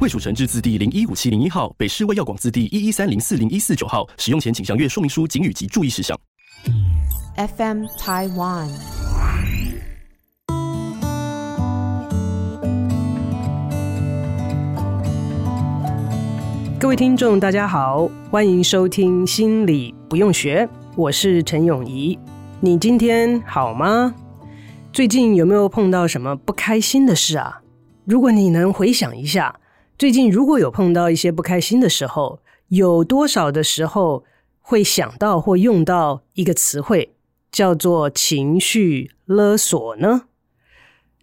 卫署成制字第零一五七零一号，北市卫药广字第一一三零四零一四九号。使用前请详阅说明书、警语及注意事项。FM Taiwan。各位听众，大家好，欢迎收听《心理不用学》，我是陈永仪。你今天好吗？最近有没有碰到什么不开心的事啊？如果你能回想一下，最近如果有碰到一些不开心的时候，有多少的时候会想到或用到一个词汇，叫做情绪勒索呢？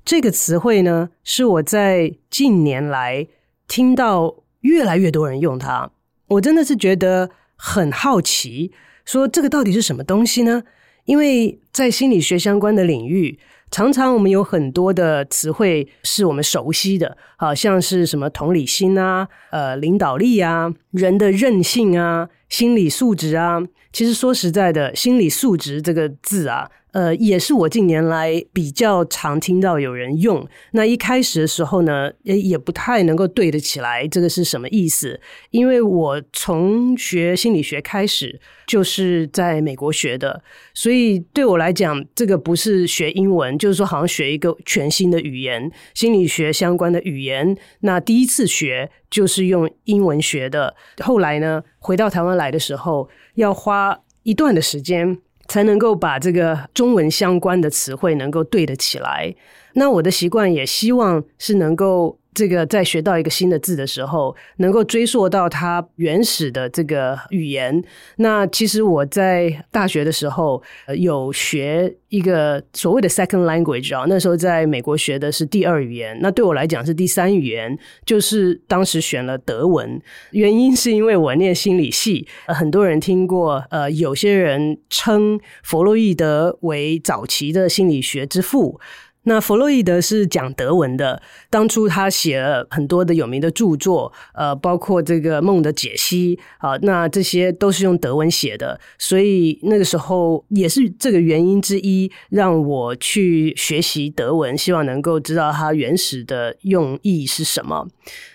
这个词汇呢，是我在近年来听到。越来越多人用它，我真的是觉得很好奇，说这个到底是什么东西呢？因为在心理学相关的领域，常常我们有很多的词汇是我们熟悉的，好像是什么同理心啊、呃领导力啊、人的韧性啊、心理素质啊。其实说实在的，心理素质这个字啊。呃，也是我近年来比较常听到有人用。那一开始的时候呢，也也不太能够对得起来，这个是什么意思？因为我从学心理学开始就是在美国学的，所以对我来讲，这个不是学英文，就是说好像学一个全新的语言，心理学相关的语言。那第一次学就是用英文学的，后来呢，回到台湾来的时候，要花一段的时间。才能够把这个中文相关的词汇能够对得起来。那我的习惯也希望是能够。这个在学到一个新的字的时候，能够追溯到它原始的这个语言。那其实我在大学的时候有学一个所谓的 second language 啊，那时候在美国学的是第二语言，那对我来讲是第三语言，就是当时选了德文。原因是因为我念心理系，很多人听过，呃，有些人称弗洛伊德为早期的心理学之父。那弗洛伊德是讲德文的，当初他写了很多的有名的著作，呃，包括这个梦的解析啊，那这些都是用德文写的，所以那个时候也是这个原因之一，让我去学习德文，希望能够知道它原始的用意是什么。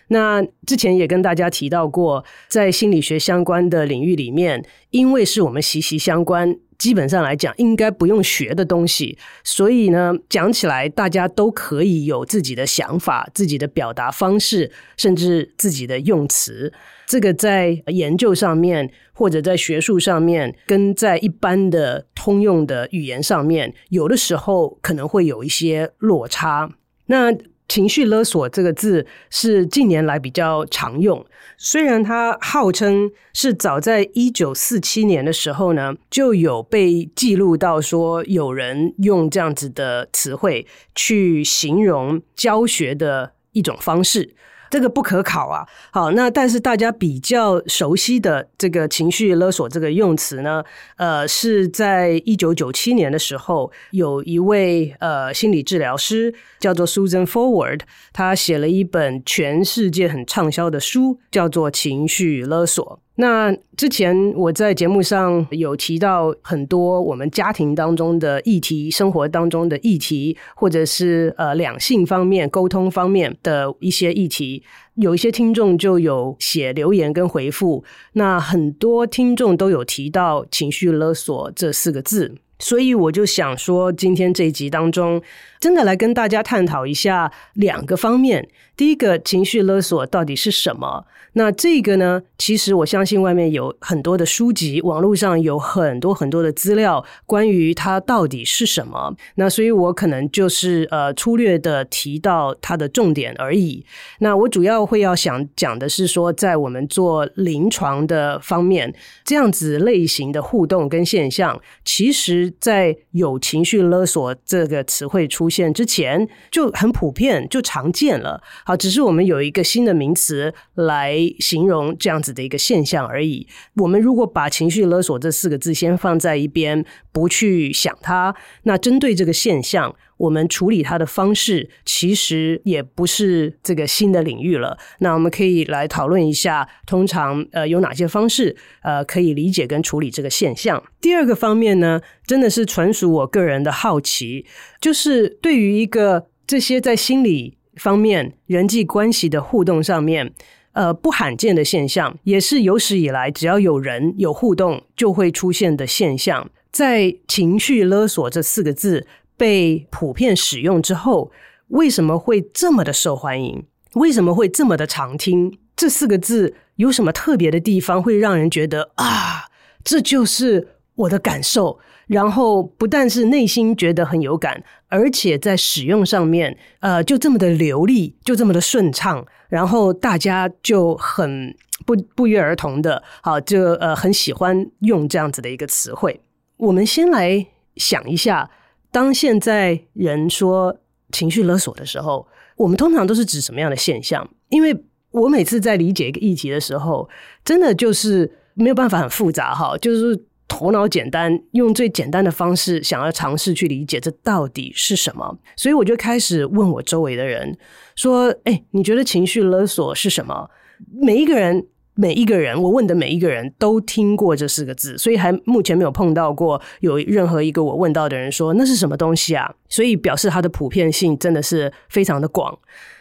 那之前也跟大家提到过，在心理学相关的领域里面，因为是我们息息相关。基本上来讲，应该不用学的东西，所以呢，讲起来大家都可以有自己的想法、自己的表达方式，甚至自己的用词。这个在研究上面，或者在学术上面，跟在一般的通用的语言上面，有的时候可能会有一些落差。那情绪勒索这个字是近年来比较常用，虽然它号称是早在一九四七年的时候呢，就有被记录到说有人用这样子的词汇去形容教学的一种方式。这个不可考啊，好，那但是大家比较熟悉的这个情绪勒索这个用词呢，呃，是在一九九七年的时候，有一位呃心理治疗师叫做 Susan Forward，他写了一本全世界很畅销的书，叫做《情绪勒索》。那之前我在节目上有提到很多我们家庭当中的议题、生活当中的议题，或者是呃两性方面、沟通方面的一些议题，有一些听众就有写留言跟回复，那很多听众都有提到“情绪勒索”这四个字。所以我就想说，今天这一集当中，真的来跟大家探讨一下两个方面。第一个，情绪勒索到底是什么？那这个呢，其实我相信外面有很多的书籍，网络上有很多很多的资料，关于它到底是什么。那所以我可能就是呃粗略的提到它的重点而已。那我主要会要想讲的是说，在我们做临床的方面，这样子类型的互动跟现象，其实。在有情绪勒索这个词汇出现之前，就很普遍，就常见了。好，只是我们有一个新的名词来形容这样子的一个现象而已。我们如果把情绪勒索这四个字先放在一边，不去想它，那针对这个现象，我们处理它的方式其实也不是这个新的领域了。那我们可以来讨论一下，通常呃有哪些方式呃可以理解跟处理这个现象。第二个方面呢，真的是纯属我个人的好奇，就是对于一个这些在心理方面人际关系的互动上面，呃不罕见的现象，也是有史以来只要有人有互动就会出现的现象，在情绪勒索这四个字。被普遍使用之后，为什么会这么的受欢迎？为什么会这么的常听？这四个字有什么特别的地方，会让人觉得啊，这就是我的感受。然后不但是内心觉得很有感，而且在使用上面，呃，就这么的流利，就这么的顺畅。然后大家就很不不约而同的，好，就呃很喜欢用这样子的一个词汇。我们先来想一下。当现在人说情绪勒索的时候，我们通常都是指什么样的现象？因为我每次在理解一个议题的时候，真的就是没有办法很复杂哈，就是头脑简单，用最简单的方式想要尝试去理解这到底是什么。所以我就开始问我周围的人说：“哎，你觉得情绪勒索是什么？”每一个人。每一个人，我问的每一个人都听过这四个字，所以还目前没有碰到过有任何一个我问到的人说那是什么东西啊？所以表示它的普遍性真的是非常的广。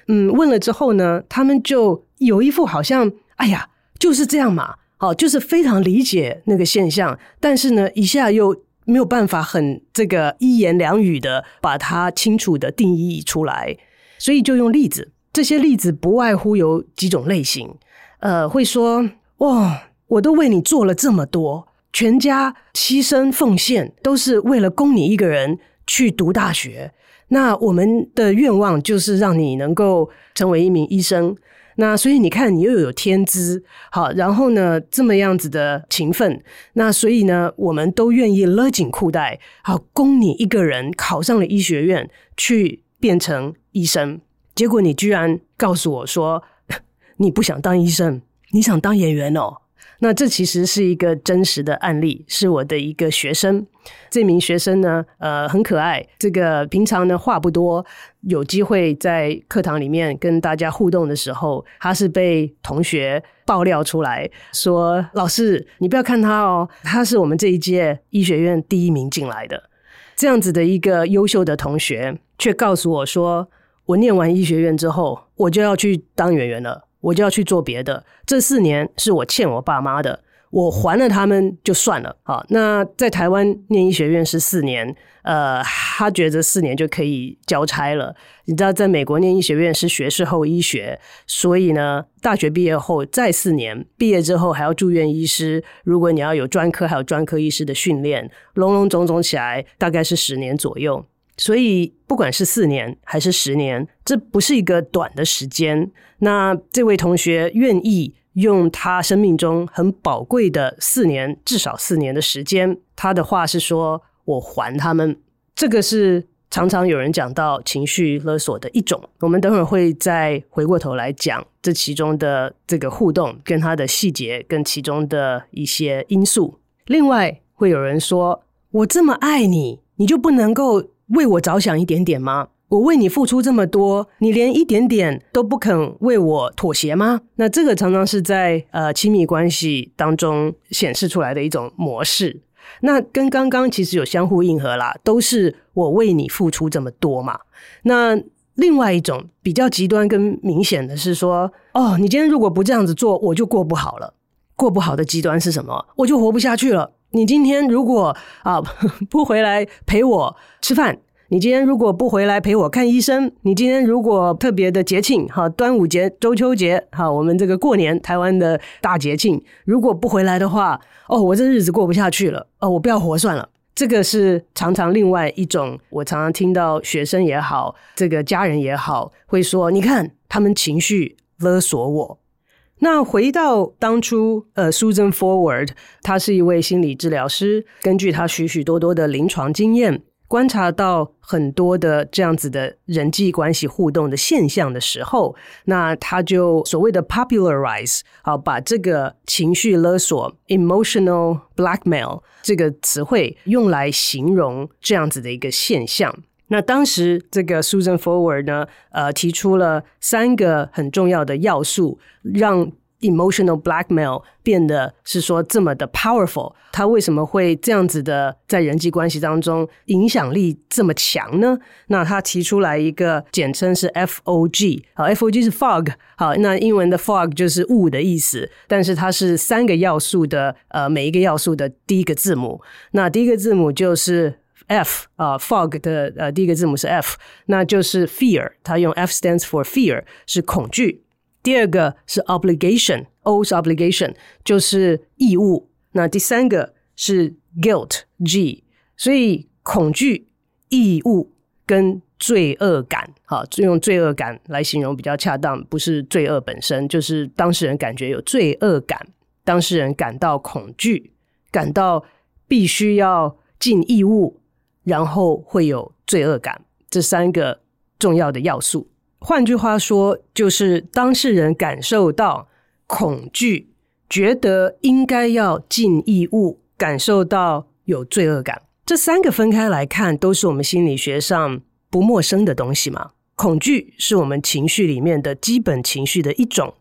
嗯，问了之后呢，他们就有一副好像哎呀就是这样嘛，好，就是非常理解那个现象，但是呢，一下又没有办法很这个一言两语的把它清楚的定义出来，所以就用例子。这些例子不外乎有几种类型。呃，会说哇，我都为你做了这么多，全家牺牲奉献，都是为了供你一个人去读大学。那我们的愿望就是让你能够成为一名医生。那所以你看，你又有天资，好，然后呢，这么样子的勤奋，那所以呢，我们都愿意勒紧裤带，好，供你一个人考上了医学院，去变成医生。结果你居然告诉我说，你不想当医生，你想当演员哦？那这其实是一个真实的案例，是我的一个学生。这名学生呢，呃，很可爱。这个平常呢话不多，有机会在课堂里面跟大家互动的时候，他是被同学爆料出来说：“老师，你不要看他哦，他是我们这一届医学院第一名进来的。”这样子的一个优秀的同学，却告诉我说：“我念完医学院之后，我就要去当演员了。”我就要去做别的。这四年是我欠我爸妈的，我还了他们就算了。好，那在台湾念医学院是四年，呃，他觉得四年就可以交差了。你知道，在美国念医学院是学士后医学，所以呢，大学毕业后再四年，毕业之后还要住院医师。如果你要有专科，还有专科医师的训练，隆隆总总起来大概是十年左右。所以，不管是四年还是十年，这不是一个短的时间。那这位同学愿意用他生命中很宝贵的四年，至少四年的时间，他的话是说：“我还他们。”这个是常常有人讲到情绪勒索的一种。我们等会儿会再回过头来讲这其中的这个互动，跟他的细节，跟其中的一些因素。另外，会有人说：“我这么爱你，你就不能够？”为我着想一点点吗？我为你付出这么多，你连一点点都不肯为我妥协吗？那这个常常是在呃亲密关系当中显示出来的一种模式。那跟刚刚其实有相互应和啦，都是我为你付出这么多嘛。那另外一种比较极端跟明显的是说，哦，你今天如果不这样子做，我就过不好了。过不好的极端是什么？我就活不下去了。你今天如果啊 不回来陪我吃饭，你今天如果不回来陪我看医生，你今天如果特别的节庆，哈，端午节、中秋节，哈，我们这个过年台湾的大节庆，如果不回来的话，哦，我这日子过不下去了，哦，我不要活算了。这个是常常另外一种，我常常听到学生也好，这个家人也好，会说，你看他们情绪勒索我。那回到当初，呃，Susan Forward，她是一位心理治疗师，根据她许许多多的临床经验，观察到很多的这样子的人际关系互动的现象的时候，那她就所谓的 popularize，好，把这个情绪勒索 （emotional blackmail） 这个词汇用来形容这样子的一个现象。那当时这个 Susan Forward 呢，呃，提出了三个很重要的要素，让 emotional blackmail 变得是说这么的 powerful。它为什么会这样子的在人际关系当中影响力这么强呢？那他提出来一个简称是 FOG，好，FOG 是 fog，好，那英文的 fog 就是雾的意思，但是它是三个要素的，呃，每一个要素的第一个字母。那第一个字母就是 F 啊，fog 的呃第一个字母是 F，那就是 fear，它用 F stands for fear，是恐惧。第二个是 obligation，O 是 obligation，就是义务。那第三个是 guilt，G，所以恐惧、义务跟罪恶感，好，用罪恶感来形容比较恰当，不是罪恶本身，就是当事人感觉有罪恶感，当事人感到恐惧，感到必须要尽义务。然后会有罪恶感，这三个重要的要素。换句话说，就是当事人感受到恐惧，觉得应该要尽义务，感受到有罪恶感。这三个分开来看，都是我们心理学上不陌生的东西嘛。恐惧是我们情绪里面的基本情绪的一种，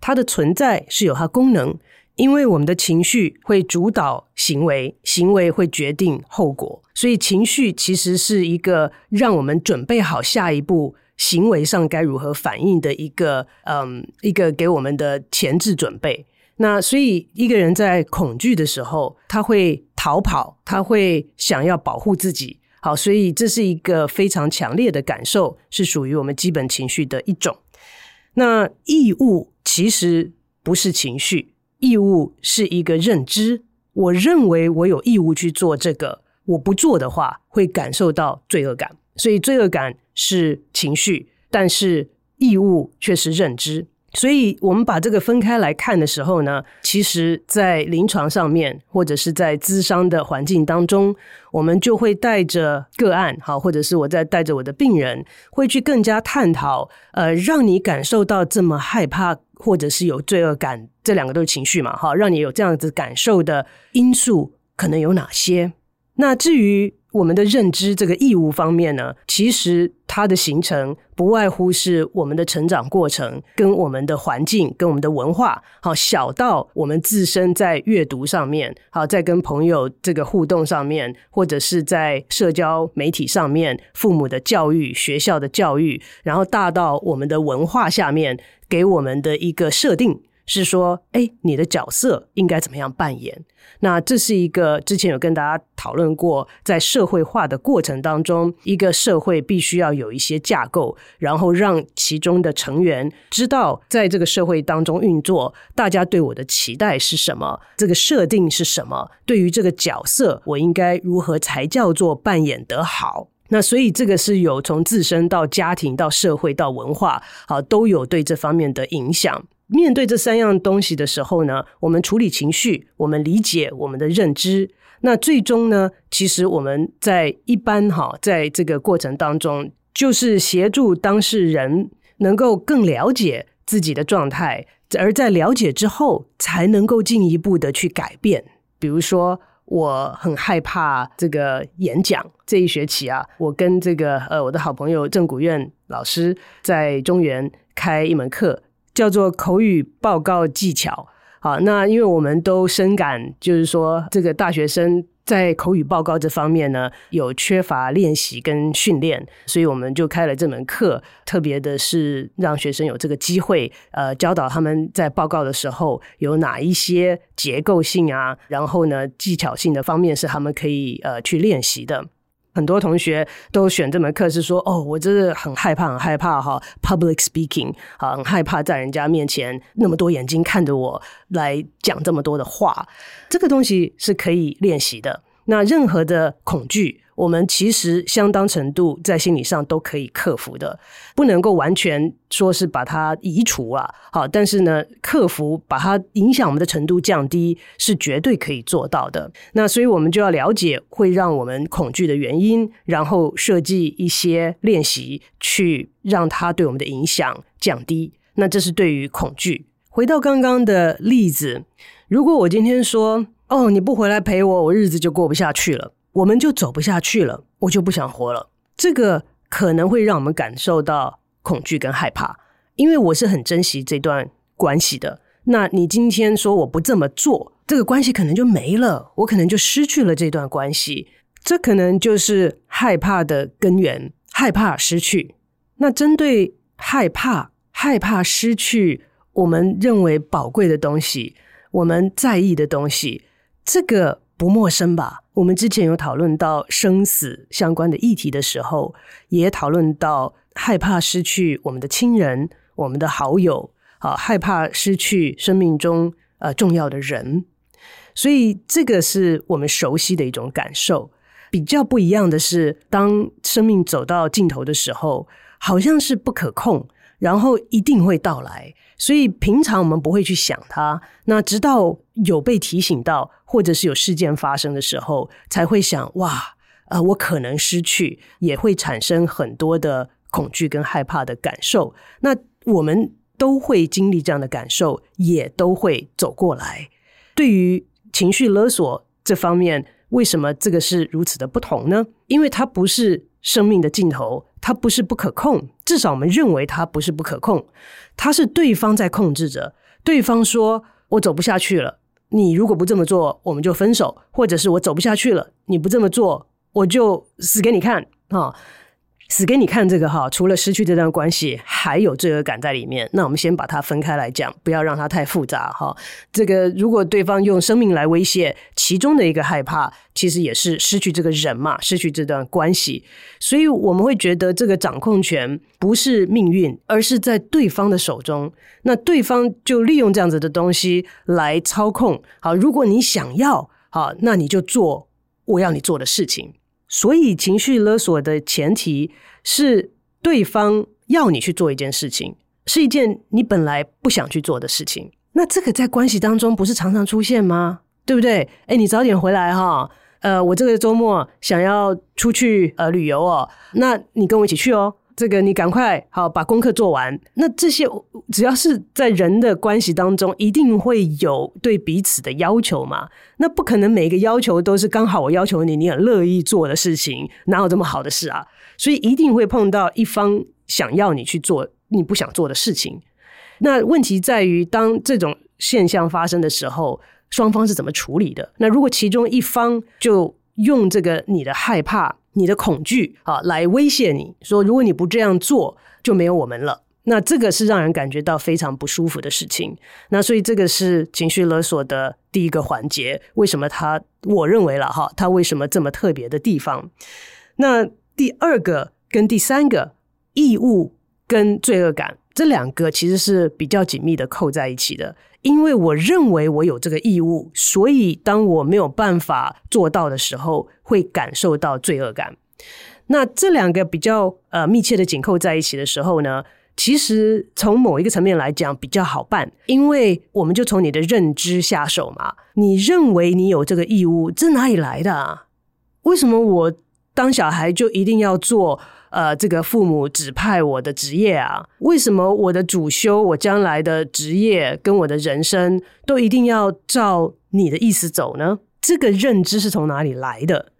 它的存在是有它功能。因为我们的情绪会主导行为，行为会决定后果，所以情绪其实是一个让我们准备好下一步行为上该如何反应的一个，嗯，一个给我们的前置准备。那所以一个人在恐惧的时候，他会逃跑，他会想要保护自己。好，所以这是一个非常强烈的感受，是属于我们基本情绪的一种。那义务其实不是情绪。义务是一个认知，我认为我有义务去做这个，我不做的话会感受到罪恶感，所以罪恶感是情绪，但是义务却是认知。所以，我们把这个分开来看的时候呢，其实，在临床上面，或者是在咨商的环境当中，我们就会带着个案，好，或者是我在带着我的病人，会去更加探讨，呃，让你感受到这么害怕，或者是有罪恶感，这两个都是情绪嘛，哈，让你有这样子感受的因素可能有哪些？那至于，我们的认知这个义务方面呢，其实它的形成不外乎是我们的成长过程，跟我们的环境，跟我们的文化，好，小到我们自身在阅读上面，好，在跟朋友这个互动上面，或者是在社交媒体上面，父母的教育、学校的教育，然后大到我们的文化下面给我们的一个设定。是说，哎，你的角色应该怎么样扮演？那这是一个之前有跟大家讨论过，在社会化的过程当中，一个社会必须要有一些架构，然后让其中的成员知道，在这个社会当中运作，大家对我的期待是什么，这个设定是什么，对于这个角色，我应该如何才叫做扮演得好？那所以这个是有从自身到家庭到社会到文化，好，都有对这方面的影响。面对这三样东西的时候呢，我们处理情绪，我们理解我们的认知，那最终呢，其实我们在一般哈，在这个过程当中，就是协助当事人能够更了解自己的状态，而在了解之后，才能够进一步的去改变。比如说，我很害怕这个演讲，这一学期啊，我跟这个呃我的好朋友郑古院老师在中原开一门课。叫做口语报告技巧，好，那因为我们都深感，就是说这个大学生在口语报告这方面呢，有缺乏练习跟训练，所以我们就开了这门课，特别的是让学生有这个机会，呃，教导他们在报告的时候有哪一些结构性啊，然后呢，技巧性的方面是他们可以呃去练习的。很多同学都选这门课是说，哦，我真的很害怕，很害怕哈，public speaking，很害怕在人家面前那么多眼睛看着我来讲这么多的话。这个东西是可以练习的，那任何的恐惧，我们其实相当程度在心理上都可以克服的，不能够完全说是把它移除啊。好，但是呢，克服把它影响我们的程度降低是绝对可以做到的。那所以我们就要了解会让我们恐惧的原因，然后设计一些练习去让它对我们的影响降低。那这是对于恐惧。回到刚刚的例子，如果我今天说，哦，你不回来陪我，我日子就过不下去了。我们就走不下去了，我就不想活了。这个可能会让我们感受到恐惧跟害怕，因为我是很珍惜这段关系的。那你今天说我不这么做，这个关系可能就没了，我可能就失去了这段关系。这可能就是害怕的根源，害怕失去。那针对害怕、害怕失去我们认为宝贵的东西，我们在意的东西，这个不陌生吧？我们之前有讨论到生死相关的议题的时候，也讨论到害怕失去我们的亲人、我们的好友，啊，害怕失去生命中呃重要的人，所以这个是我们熟悉的一种感受。比较不一样的是，当生命走到尽头的时候，好像是不可控，然后一定会到来。所以平常我们不会去想它，那直到有被提醒到，或者是有事件发生的时候，才会想哇，呃，我可能失去，也会产生很多的恐惧跟害怕的感受。那我们都会经历这样的感受，也都会走过来。对于情绪勒索这方面，为什么这个是如此的不同呢？因为它不是生命的尽头。它不是不可控，至少我们认为它不是不可控，它是对方在控制着。对方说：“我走不下去了，你如果不这么做，我们就分手；或者是我走不下去了，你不这么做，我就死给你看。”啊。死给你看这个哈，除了失去这段关系，还有罪恶感在里面。那我们先把它分开来讲，不要让它太复杂哈。这个如果对方用生命来威胁，其中的一个害怕，其实也是失去这个人嘛，失去这段关系。所以我们会觉得这个掌控权不是命运，而是在对方的手中。那对方就利用这样子的东西来操控。好，如果你想要，好，那你就做我要你做的事情。所以，情绪勒索的前提是对方要你去做一件事情，是一件你本来不想去做的事情。那这个在关系当中不是常常出现吗？对不对？诶，你早点回来哈。呃，我这个周末想要出去呃旅游哦，那你跟我一起去哦。这个你赶快好把功课做完。那这些只要是在人的关系当中，一定会有对彼此的要求嘛。那不可能每个要求都是刚好我要求你，你很乐意做的事情，哪有这么好的事啊？所以一定会碰到一方想要你去做你不想做的事情。那问题在于，当这种现象发生的时候，双方是怎么处理的？那如果其中一方就用这个你的害怕。你的恐惧啊，来威胁你说，如果你不这样做，就没有我们了。那这个是让人感觉到非常不舒服的事情。那所以这个是情绪勒索的第一个环节。为什么他？我认为了哈，他为什么这么特别的地方？那第二个跟第三个义务跟罪恶感这两个其实是比较紧密的扣在一起的。因为我认为我有这个义务，所以当我没有办法做到的时候，会感受到罪恶感。那这两个比较呃密切的紧扣在一起的时候呢，其实从某一个层面来讲比较好办，因为我们就从你的认知下手嘛。你认为你有这个义务，这哪里来的啊？为什么我当小孩就一定要做？呃，这个父母指派我的职业啊，为什么我的主修，我将来的职业跟我的人生都一定要照你的意思走呢？这个认知是从哪里来的？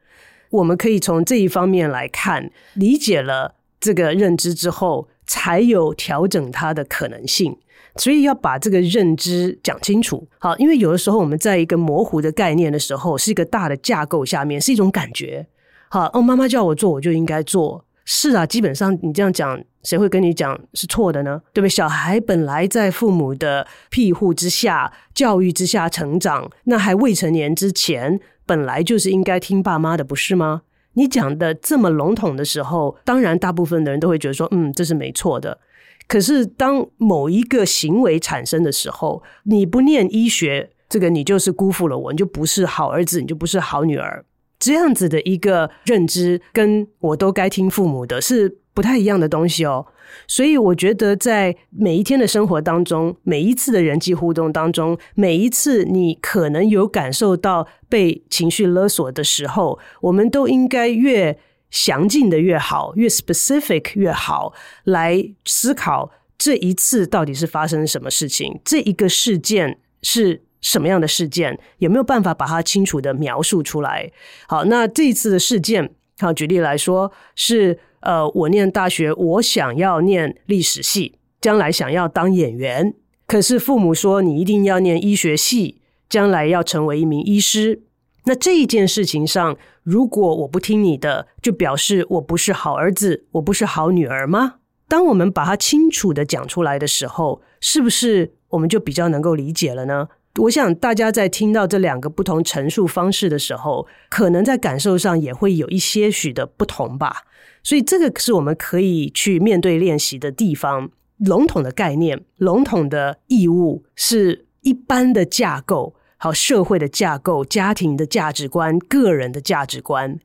我们可以从这一方面来看，理解了这个认知之后，才有调整它的可能性。所以要把这个认知讲清楚。好，因为有的时候我们在一个模糊的概念的时候，是一个大的架构下面，是一种感觉。好，哦，妈妈叫我做，我就应该做。是啊，基本上你这样讲，谁会跟你讲是错的呢？对不对？小孩本来在父母的庇护之下、教育之下成长，那还未成年之前，本来就是应该听爸妈的，不是吗？你讲的这么笼统的时候，当然大部分的人都会觉得说，嗯，这是没错的。可是当某一个行为产生的时候，你不念医学，这个你就是辜负了我，你就不是好儿子，你就不是好女儿。这样子的一个认知，跟我都该听父母的是不太一样的东西哦。所以我觉得，在每一天的生活当中，每一次的人际互动当中，每一次你可能有感受到被情绪勒索的时候，我们都应该越详尽的越好，越 specific 越好，来思考这一次到底是发生什么事情，这一个事件是什么样的事件，有没有办法把它清楚的描述出来？好，那这一次的事件，好，举例来说是。呃，我念大学，我想要念历史系，将来想要当演员。可是父母说你一定要念医学系，将来要成为一名医师。那这一件事情上，如果我不听你的，就表示我不是好儿子，我不是好女儿吗？当我们把它清楚地讲出来的时候，是不是我们就比较能够理解了呢？我想大家在听到这两个不同陈述方式的时候，可能在感受上也会有一些许的不同吧。所以这个是我们可以去面对练习的地方。笼统的概念、笼统的义务，是一般的架构，好，社会的架构、家庭的价值观、个人的价值观。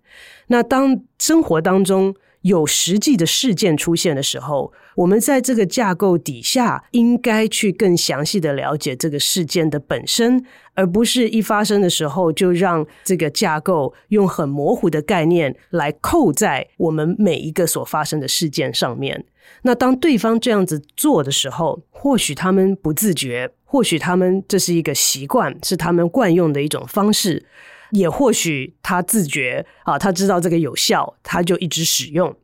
那当生活当中有实际的事件出现的时候，我们在这个架构底下，应该去更详细的了解这个事件的本身，而不是一发生的时候就让这个架构用很模糊的概念来扣在我们每一个所发生的事件上面。那当对方这样子做的时候，或许他们不自觉，或许他们这是一个习惯，是他们惯用的一种方式，也或许他自觉啊，他知道这个有效，他就一直使用。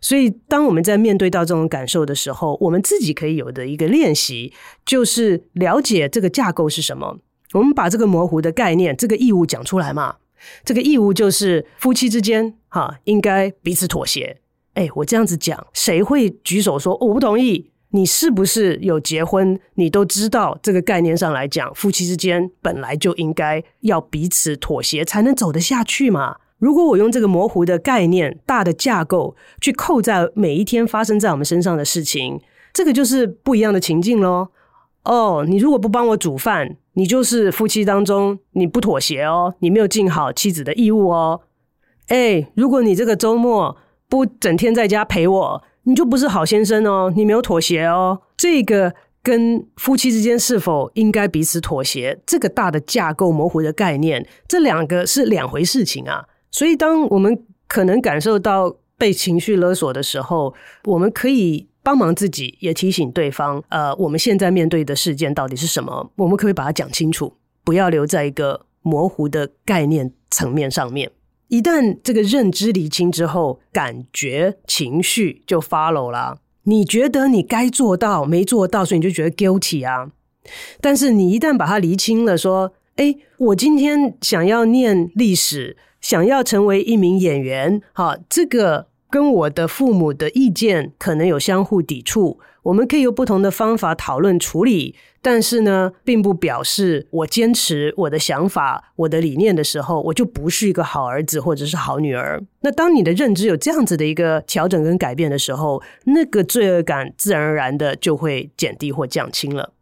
所以，当我们在面对到这种感受的时候，我们自己可以有的一个练习，就是了解这个架构是什么。我们把这个模糊的概念、这个义务讲出来嘛。这个义务就是夫妻之间，哈，应该彼此妥协。哎，我这样子讲，谁会举手说我不同意？你是不是有结婚？你都知道这个概念上来讲，夫妻之间本来就应该要彼此妥协，才能走得下去嘛。如果我用这个模糊的概念、大的架构去扣在每一天发生在我们身上的事情，这个就是不一样的情境喽。哦，你如果不帮我煮饭，你就是夫妻当中你不妥协哦，你没有尽好妻子的义务哦。诶，如果你这个周末不整天在家陪我，你就不是好先生哦，你没有妥协哦。这个跟夫妻之间是否应该彼此妥协，这个大的架构模糊的概念，这两个是两回事情啊。所以，当我们可能感受到被情绪勒索的时候，我们可以帮忙自己，也提醒对方：呃，我们现在面对的事件到底是什么？我们可以把它讲清楚，不要留在一个模糊的概念层面上面。一旦这个认知厘清之后，感觉情绪就 follow 了。你觉得你该做到没做到，所以你就觉得 guilty 啊。但是你一旦把它厘清了，说：哎，我今天想要念历史。想要成为一名演员，哈，这个跟我的父母的意见可能有相互抵触，我们可以用不同的方法讨论处理，但是呢，并不表示我坚持我的想法、我的理念的时候，我就不是一个好儿子或者是好女儿。那当你的认知有这样子的一个调整跟改变的时候，那个罪恶感自然而然的就会减低或降轻了。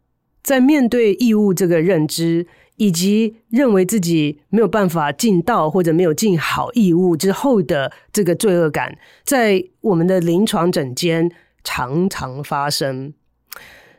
在面对义务这个认知，以及认为自己没有办法尽到或者没有尽好义务之后的这个罪恶感，在我们的临床诊间常常发生，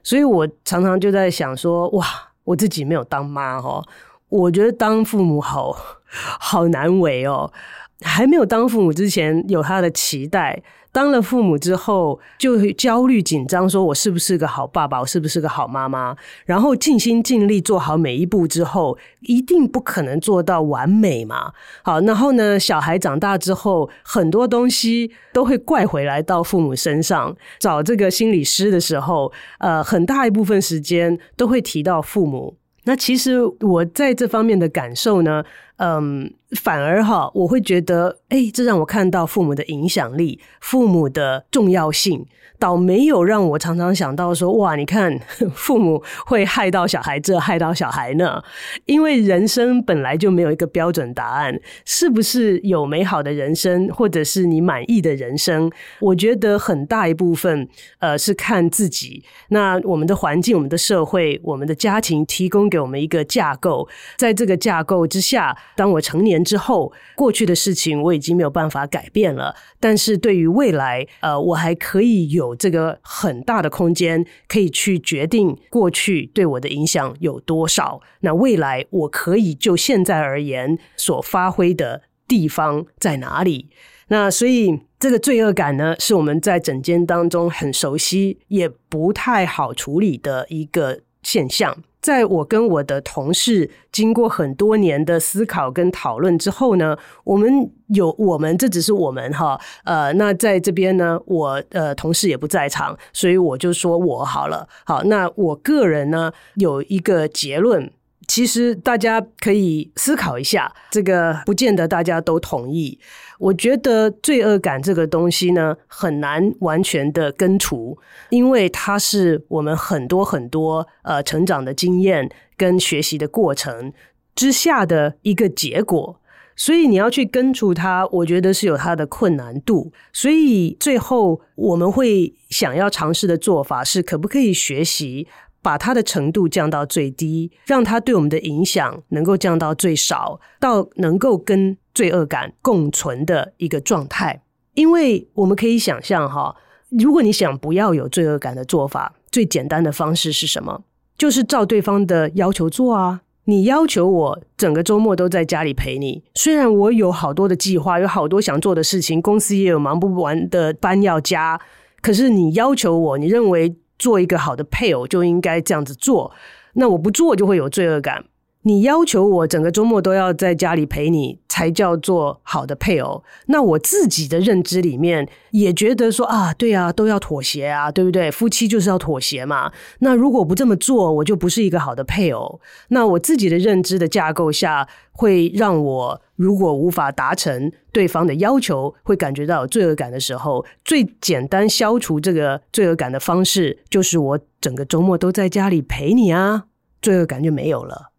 所以我常常就在想说：哇，我自己没有当妈哦，我觉得当父母好好难为哦，还没有当父母之前有他的期待。当了父母之后，就会焦虑紧张，说我是不是个好爸爸，我是不是个好妈妈？然后尽心尽力做好每一步之后，一定不可能做到完美嘛。好，然后呢，小孩长大之后，很多东西都会怪回来到父母身上。找这个心理师的时候，呃，很大一部分时间都会提到父母。那其实我在这方面的感受呢，嗯，反而哈，我会觉得，哎，这让我看到父母的影响力，父母的重要性，倒没有让我常常想到说，哇，你看 父母会害到小孩这，害到小孩那，因为人生本来就没有一个标准答案，是不是有美好的人生，或者是你满意的人生？我觉得很大一部分，呃，是看自己。那我们的环境、我们的社会、我们的家庭提供给我们一个架构，在这个架构之下。当我成年之后，过去的事情我已经没有办法改变了，但是对于未来，呃，我还可以有这个很大的空间，可以去决定过去对我的影响有多少。那未来我可以就现在而言所发挥的地方在哪里？那所以这个罪恶感呢，是我们在整间当中很熟悉，也不太好处理的一个现象。在我跟我的同事经过很多年的思考跟讨论之后呢，我们有我们这只是我们哈，呃，那在这边呢，我呃同事也不在场，所以我就说我好了，好，那我个人呢有一个结论。其实大家可以思考一下，这个不见得大家都同意。我觉得罪恶感这个东西呢，很难完全的根除，因为它是我们很多很多呃成长的经验跟学习的过程之下的一个结果，所以你要去根除它，我觉得是有它的困难度。所以最后我们会想要尝试的做法是，可不可以学习？把它的程度降到最低，让它对我们的影响能够降到最少，到能够跟罪恶感共存的一个状态。因为我们可以想象哈，如果你想不要有罪恶感的做法，最简单的方式是什么？就是照对方的要求做啊。你要求我整个周末都在家里陪你，虽然我有好多的计划，有好多想做的事情，公司也有忙不完的班要加，可是你要求我，你认为，做一个好的配偶就应该这样子做，那我不做就会有罪恶感。你要求我整个周末都要在家里陪你，才叫做好的配偶。那我自己的认知里面也觉得说啊，对啊，都要妥协啊，对不对？夫妻就是要妥协嘛。那如果不这么做，我就不是一个好的配偶。那我自己的认知的架构下，会让我如果无法达成对方的要求，会感觉到罪恶感的时候，最简单消除这个罪恶感的方式，就是我整个周末都在家里陪你啊，罪恶感就没有了。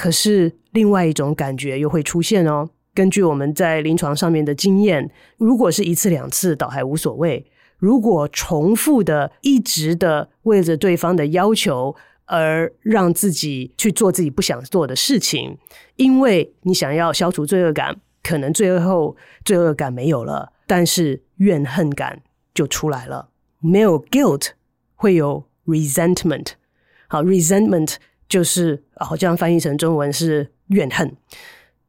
可是，另外一种感觉又会出现哦。根据我们在临床上面的经验，如果是一次两次，倒还无所谓；如果重复的、一直的为着对方的要求而让自己去做自己不想做的事情，因为你想要消除罪恶感，可能最后罪恶感没有了，但是怨恨感就出来了。没有 guilt，会有 resentment。好，resentment。就是哦，这样翻译成中文是怨恨，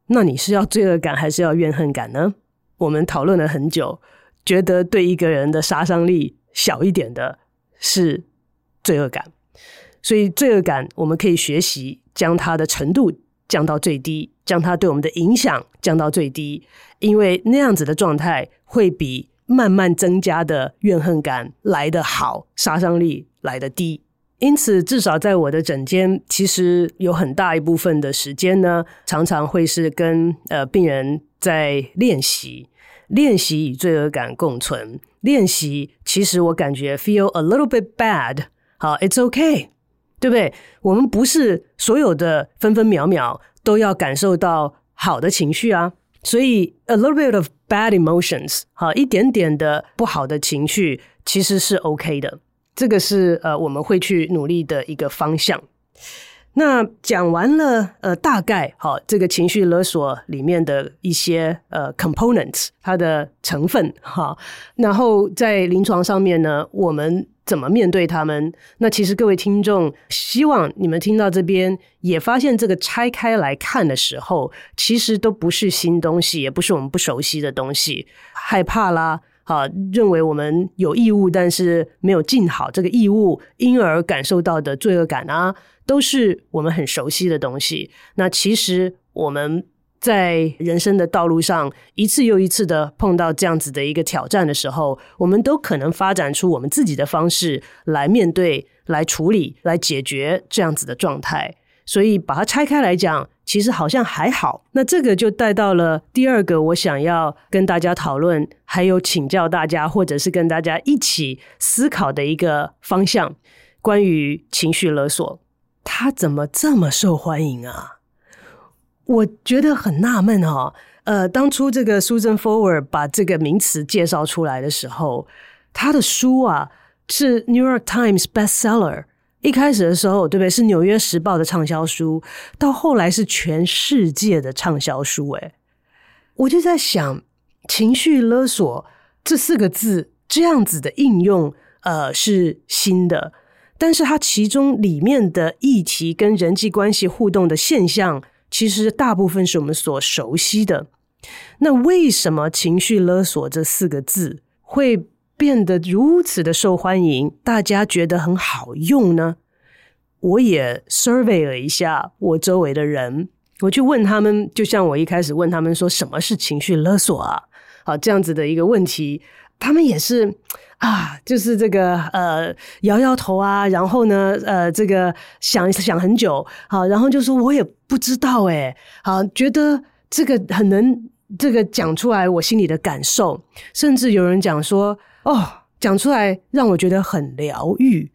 那你是要罪恶感还是要怨恨感呢？我们讨论了很久，觉得对一个人的杀伤力小一点的是罪恶感，所以罪恶感我们可以学习将它的程度降到最低，将它对我们的影响降到最低，因为那样子的状态会比慢慢增加的怨恨感来得好，杀伤力来得低。因此，至少在我的诊间，其实有很大一部分的时间呢，常常会是跟呃病人在练习，练习与罪恶感共存。练习，其实我感觉 feel a little bit bad，好，it's okay，对不对？我们不是所有的分分秒秒都要感受到好的情绪啊，所以 a little bit of bad emotions，好，一点点的不好的情绪其实是 OK 的。这个是呃，我们会去努力的一个方向。那讲完了呃，大概好，这个情绪勒索里面的一些呃 components，它的成分哈。然后在临床上面呢，我们怎么面对他们？那其实各位听众，希望你们听到这边也发现，这个拆开来看的时候，其实都不是新东西，也不是我们不熟悉的东西，害怕啦。啊，认为我们有义务，但是没有尽好这个义务，因而感受到的罪恶感啊，都是我们很熟悉的东西。那其实我们在人生的道路上，一次又一次的碰到这样子的一个挑战的时候，我们都可能发展出我们自己的方式来面对、来处理、来解决这样子的状态。所以把它拆开来讲，其实好像还好。那这个就带到了第二个，我想要跟大家讨论，还有请教大家，或者是跟大家一起思考的一个方向，关于情绪勒索，它怎么这么受欢迎啊？我觉得很纳闷哦。呃，当初这个 Susan Forward 把这个名词介绍出来的时候，他的书啊是 New York Times bestseller。一开始的时候，对不对？是《纽约时报》的畅销书，到后来是全世界的畅销书。诶，我就在想，情绪勒索这四个字这样子的应用，呃，是新的，但是它其中里面的议题跟人际关系互动的现象，其实大部分是我们所熟悉的。那为什么情绪勒索这四个字会变得如此的受欢迎，大家觉得很好用呢？我也 survey 了一下我周围的人，我去问他们，就像我一开始问他们说什么是情绪勒索啊？好，这样子的一个问题，他们也是啊，就是这个呃摇摇头啊，然后呢呃这个想想很久，好，然后就说我也不知道诶，好，觉得这个很能这个讲出来我心里的感受，甚至有人讲说。哦，讲出来让我觉得很疗愈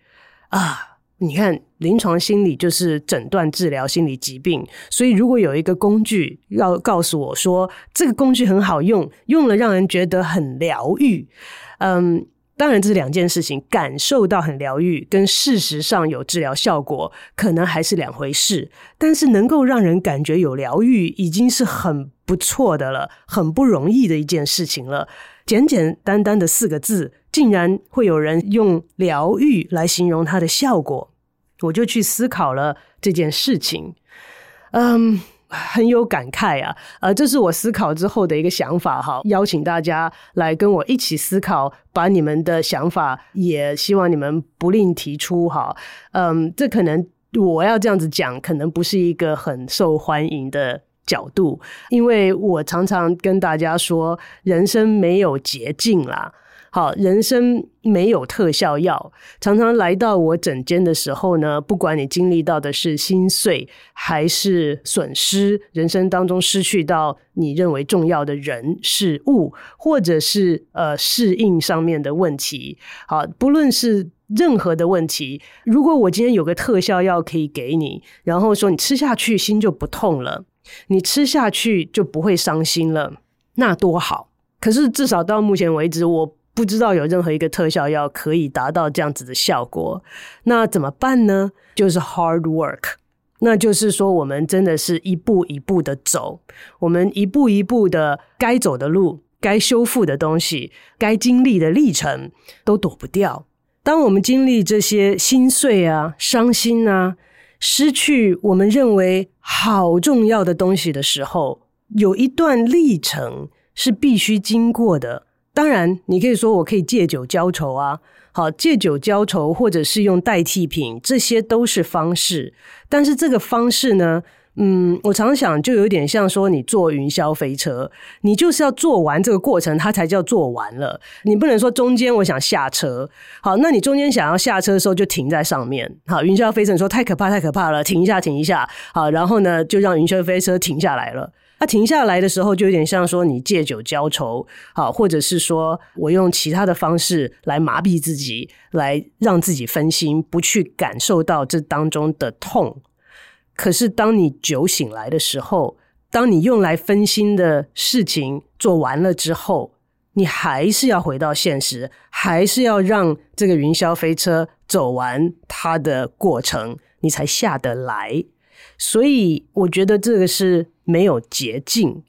啊！你看，临床心理就是诊断治疗心理疾病，所以如果有一个工具要告诉我说这个工具很好用，用了让人觉得很疗愈，嗯，当然这是两件事情，感受到很疗愈跟事实上有治疗效果可能还是两回事，但是能够让人感觉有疗愈，已经是很不错的了，很不容易的一件事情了。简简单单的四个字，竟然会有人用疗愈来形容它的效果，我就去思考了这件事情，嗯，很有感慨啊，呃，这是我思考之后的一个想法哈，邀请大家来跟我一起思考，把你们的想法也希望你们不吝提出哈，嗯，这可能我要这样子讲，可能不是一个很受欢迎的。角度，因为我常常跟大家说，人生没有捷径啦。好，人生没有特效药。常常来到我诊间的时候呢，不管你经历到的是心碎还是损失，人生当中失去到你认为重要的人事物，或者是呃适应上面的问题，好，不论是任何的问题，如果我今天有个特效药可以给你，然后说你吃下去心就不痛了。你吃下去就不会伤心了，那多好！可是至少到目前为止，我不知道有任何一个特效药可以达到这样子的效果。那怎么办呢？就是 hard work，那就是说我们真的是一步一步的走，我们一步一步的该走的路、该修复的东西、该经历的历程都躲不掉。当我们经历这些心碎啊、伤心啊。失去我们认为好重要的东西的时候，有一段历程是必须经过的。当然，你可以说我可以借酒浇愁啊，好，借酒浇愁，或者是用代替品，这些都是方式。但是这个方式呢？嗯，我常想，就有点像说，你坐云霄飞车，你就是要做完这个过程，它才叫做完了。你不能说中间我想下车，好，那你中间想要下车的时候就停在上面，好，云霄飞车你说太可怕，太可怕了，停一下，停一下，好，然后呢，就让云霄飞车停下来了。它停下来的时候，就有点像说你借酒浇愁，好，或者是说我用其他的方式来麻痹自己，来让自己分心，不去感受到这当中的痛。可是，当你酒醒来的时候，当你用来分心的事情做完了之后，你还是要回到现实，还是要让这个云霄飞车走完它的过程，你才下得来。所以，我觉得这个是没有捷径。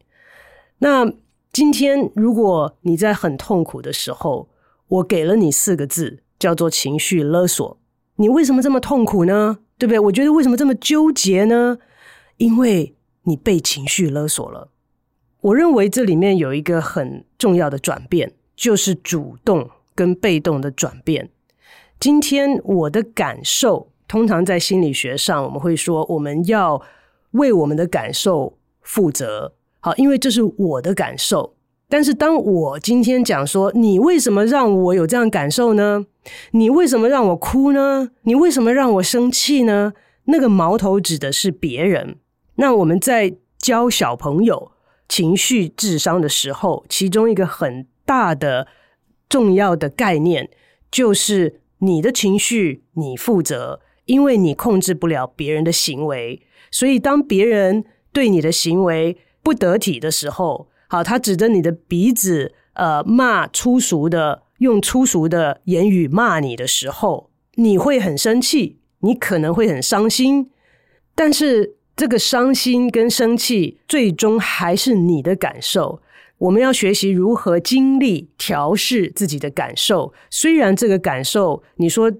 那今天，如果你在很痛苦的时候，我给了你四个字，叫做情绪勒索。你为什么这么痛苦呢？对不对？我觉得为什么这么纠结呢？因为你被情绪勒索了。我认为这里面有一个很重要的转变，就是主动跟被动的转变。今天我的感受，通常在心理学上，我们会说我们要为我们的感受负责。好，因为这是我的感受。但是当我今天讲说，你为什么让我有这样感受呢？你为什么让我哭呢？你为什么让我生气呢？那个矛头指的是别人。那我们在教小朋友情绪智商的时候，其中一个很大的重要的概念就是你的情绪你负责，因为你控制不了别人的行为。所以当别人对你的行为不得体的时候，好，他指着你的鼻子，呃，骂粗俗的，用粗俗的言语骂你的时候，你会很生气，你可能会很伤心，但是这个伤心跟生气，最终还是你的感受。我们要学习如何经历、调试自己的感受。虽然这个感受，你说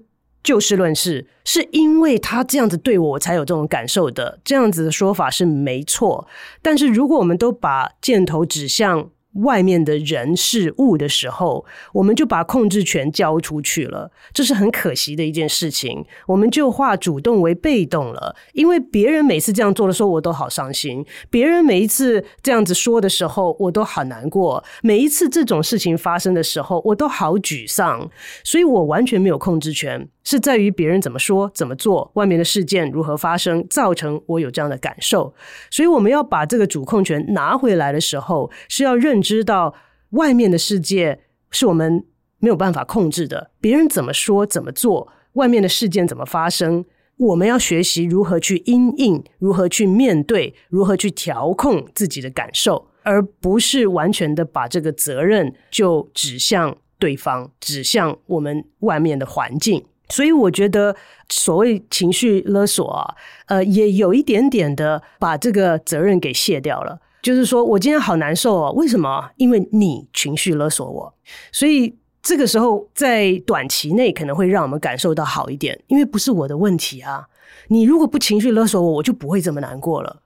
就事论事，是因为他这样子对我，才有这种感受的，这样子的说法是没错。但是如果我们都把箭头指向外面的人事物的时候，我们就把控制权交出去了，这是很可惜的一件事情。我们就化主动为被动了，因为别人每次这样做的时候，我都好伤心；别人每一次这样子说的时候，我都好难过；每一次这种事情发生的时候，我都好沮丧。所以我完全没有控制权。是在于别人怎么说、怎么做，外面的事件如何发生，造成我有这样的感受。所以我们要把这个主控权拿回来的时候，是要认知到外面的世界是我们没有办法控制的。别人怎么说、怎么做，外面的事件怎么发生，我们要学习如何去因应，如何去面对，如何去调控自己的感受，而不是完全的把这个责任就指向对方，指向我们外面的环境。所以我觉得，所谓情绪勒索啊，呃，也有一点点的把这个责任给卸掉了。就是说我今天好难受哦，为什么？因为你情绪勒索我。所以这个时候在短期内可能会让我们感受到好一点，因为不是我的问题啊。你如果不情绪勒索我，我就不会这么难过了。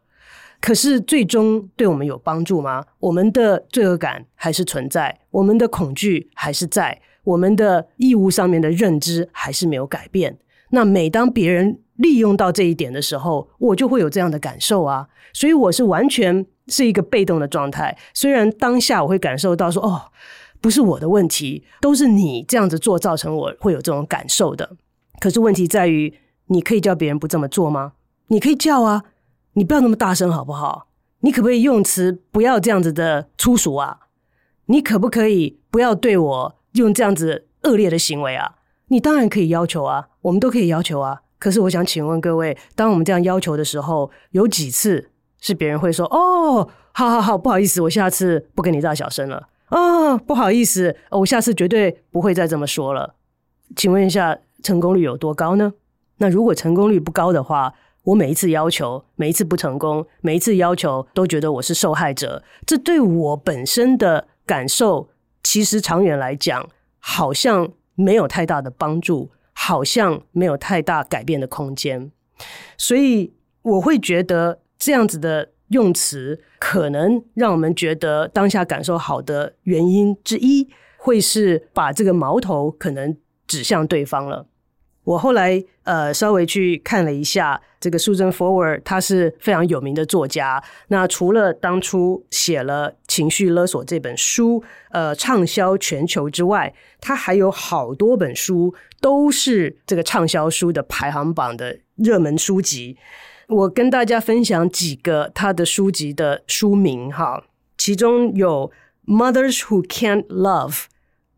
可是最终对我们有帮助吗？我们的罪恶感还是存在，我们的恐惧还是在。我们的义务上面的认知还是没有改变。那每当别人利用到这一点的时候，我就会有这样的感受啊。所以我是完全是一个被动的状态。虽然当下我会感受到说，哦，不是我的问题，都是你这样子做造成我会有这种感受的。可是问题在于，你可以叫别人不这么做吗？你可以叫啊，你不要那么大声好不好？你可不可以用词不要这样子的粗俗啊？你可不可以不要对我？用这样子恶劣的行为啊，你当然可以要求啊，我们都可以要求啊。可是我想请问各位，当我们这样要求的时候，有几次是别人会说：“哦，好好好，不好意思，我下次不跟你大小声了。”哦，不好意思，我下次绝对不会再这么说了。请问一下，成功率有多高呢？那如果成功率不高的话，我每一次要求，每一次不成功，每一次要求都觉得我是受害者，这对我本身的感受。其实长远来讲，好像没有太大的帮助，好像没有太大改变的空间，所以我会觉得这样子的用词，可能让我们觉得当下感受好的原因之一，会是把这个矛头可能指向对方了。我后来呃稍微去看了一下这个 Susan Forward，他是非常有名的作家。那除了当初写了《情绪勒索》这本书，呃畅销全球之外，他还有好多本书都是这个畅销书的排行榜的热门书籍。我跟大家分享几个他的书籍的书名哈，其中有《Mothers Who Can't Love: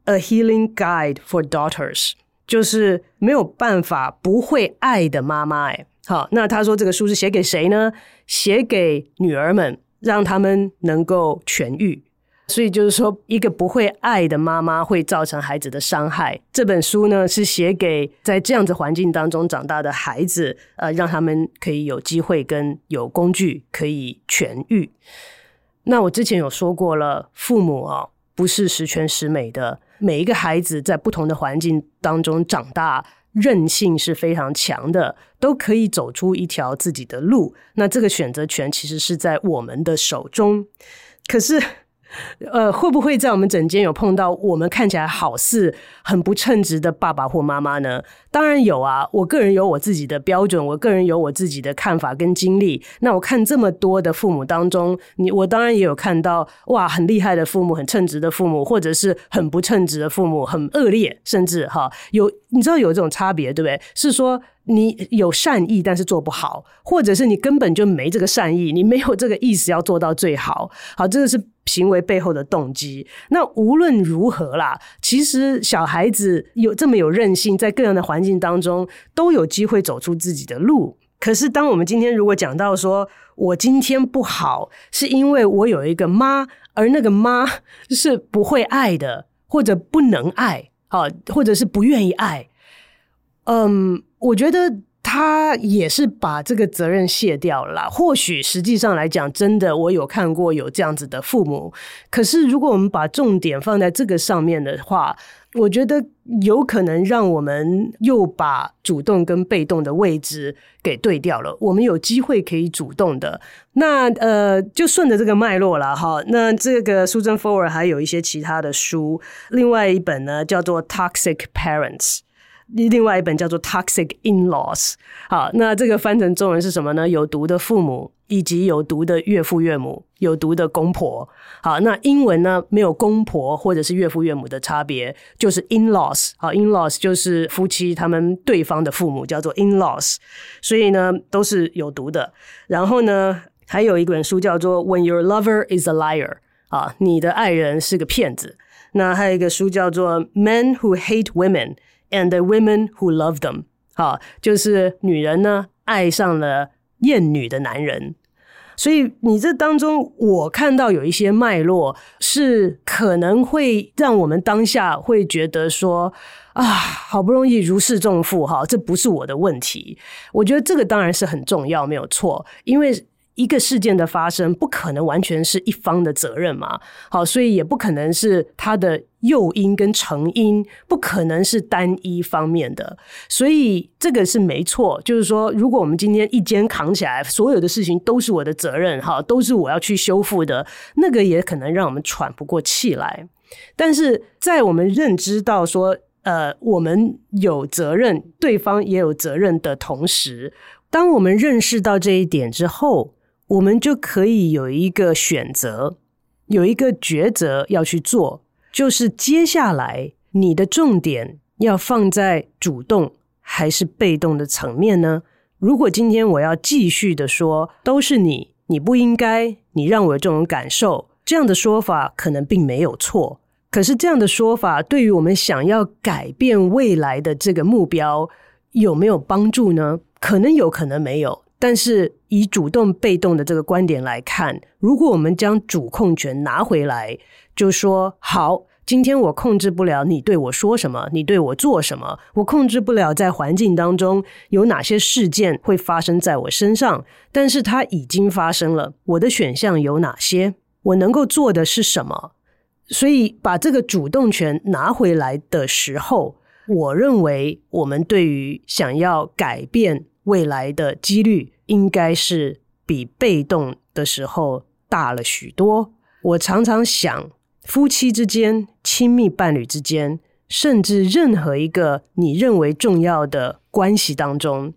A Healing Guide for Daughters》。就是没有办法不会爱的妈妈，哎，好，那他说这个书是写给谁呢？写给女儿们，让他们能够痊愈。所以就是说，一个不会爱的妈妈会造成孩子的伤害。这本书呢是写给在这样子环境当中长大的孩子，呃，让他们可以有机会跟有工具可以痊愈。那我之前有说过了，父母啊，不是十全十美的。每一个孩子在不同的环境当中长大，韧性是非常强的，都可以走出一条自己的路。那这个选择权其实是在我们的手中，可是。呃，会不会在我们诊间有碰到我们看起来好似很不称职的爸爸或妈妈呢？当然有啊，我个人有我自己的标准，我个人有我自己的看法跟经历。那我看这么多的父母当中，你我当然也有看到哇，很厉害的父母，很称职的父母，或者是很不称职的父母，很恶劣，甚至哈有你知道有这种差别，对不对？是说。你有善意，但是做不好，或者是你根本就没这个善意，你没有这个意思要做到最好。好，这个是行为背后的动机。那无论如何啦，其实小孩子有这么有韧性，在各样的环境当中都有机会走出自己的路。可是，当我们今天如果讲到说我今天不好，是因为我有一个妈，而那个妈是不会爱的，或者不能爱，好，或者是不愿意爱，嗯。我觉得他也是把这个责任卸掉了。或许实际上来讲，真的我有看过有这样子的父母。可是如果我们把重点放在这个上面的话，我觉得有可能让我们又把主动跟被动的位置给对掉了。我们有机会可以主动的，那呃，就顺着这个脉络了哈。那这个 Susan Forward 还有一些其他的书，另外一本呢叫做《Toxic Parents》。另外一本叫做《Toxic In-Laws》，好，那这个翻成中文是什么呢？有毒的父母，以及有毒的岳父岳母，有毒的公婆。好，那英文呢，没有公婆或者是岳父岳母的差别，就是 In-Laws。好，In-Laws 就是夫妻他们对方的父母，叫做 In-Laws。所以呢，都是有毒的。然后呢，还有一本书叫做《When Your Lover Is a Liar》，啊，你的爱人是个骗子。那还有一个书叫做《Men Who Hate Women》。And the women who love them，好，就是女人呢爱上了厌女的男人，所以你这当中我看到有一些脉络是可能会让我们当下会觉得说啊，好不容易如释重负哈，这不是我的问题。我觉得这个当然是很重要，没有错，因为。一个事件的发生不可能完全是一方的责任嘛，好，所以也不可能是他的诱因跟成因不可能是单一方面的，所以这个是没错。就是说，如果我们今天一肩扛起来，所有的事情都是我的责任，哈，都是我要去修复的，那个也可能让我们喘不过气来。但是在我们认知到说，呃，我们有责任，对方也有责任的同时，当我们认识到这一点之后，我们就可以有一个选择，有一个抉择要去做，就是接下来你的重点要放在主动还是被动的层面呢？如果今天我要继续的说都是你，你不应该，你让我有这种感受，这样的说法可能并没有错。可是这样的说法对于我们想要改变未来的这个目标有没有帮助呢？可能有可能没有。但是以主动被动的这个观点来看，如果我们将主控权拿回来，就说好，今天我控制不了你对我说什么，你对我做什么，我控制不了在环境当中有哪些事件会发生在我身上，但是它已经发生了，我的选项有哪些？我能够做的是什么？所以把这个主动权拿回来的时候，我认为我们对于想要改变未来的几率应该是比被动的时候大了许多。我常常想，夫妻之间、亲密伴侣之间，甚至任何一个你认为重要的关系当中，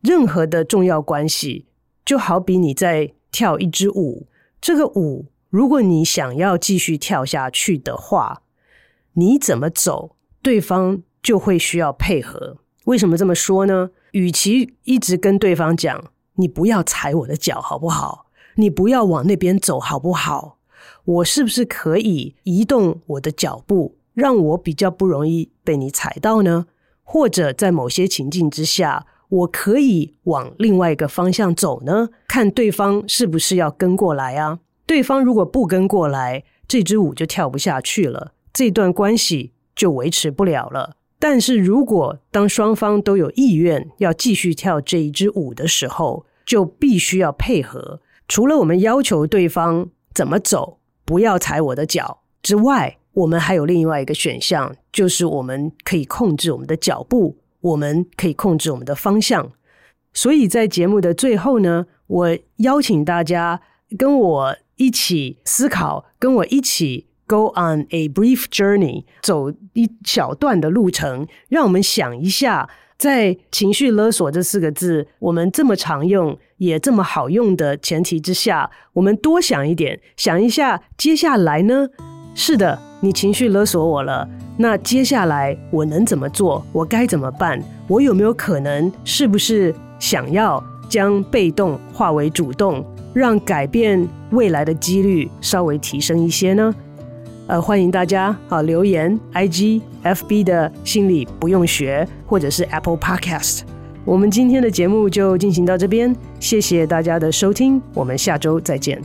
任何的重要关系，就好比你在跳一支舞。这个舞，如果你想要继续跳下去的话，你怎么走，对方就会需要配合。为什么这么说呢？与其一直跟对方讲“你不要踩我的脚，好不好？你不要往那边走，好不好？我是不是可以移动我的脚步，让我比较不容易被你踩到呢？或者在某些情境之下，我可以往另外一个方向走呢？看对方是不是要跟过来啊？对方如果不跟过来，这支舞就跳不下去了，这段关系就维持不了了。但是如果当双方都有意愿要继续跳这一支舞的时候，就必须要配合。除了我们要求对方怎么走，不要踩我的脚之外，我们还有另外一个选项，就是我们可以控制我们的脚步，我们可以控制我们的方向。所以在节目的最后呢，我邀请大家跟我一起思考，跟我一起。Go on a brief journey，走一小段的路程，让我们想一下，在情绪勒索这四个字我们这么常用也这么好用的前提之下，我们多想一点，想一下接下来呢？是的，你情绪勒索我了，那接下来我能怎么做？我该怎么办？我有没有可能？是不是想要将被动化为主动，让改变未来的几率稍微提升一些呢？呃，欢迎大家啊留言，IG、FB 的心理不用学，或者是 Apple Podcast。我们今天的节目就进行到这边，谢谢大家的收听，我们下周再见。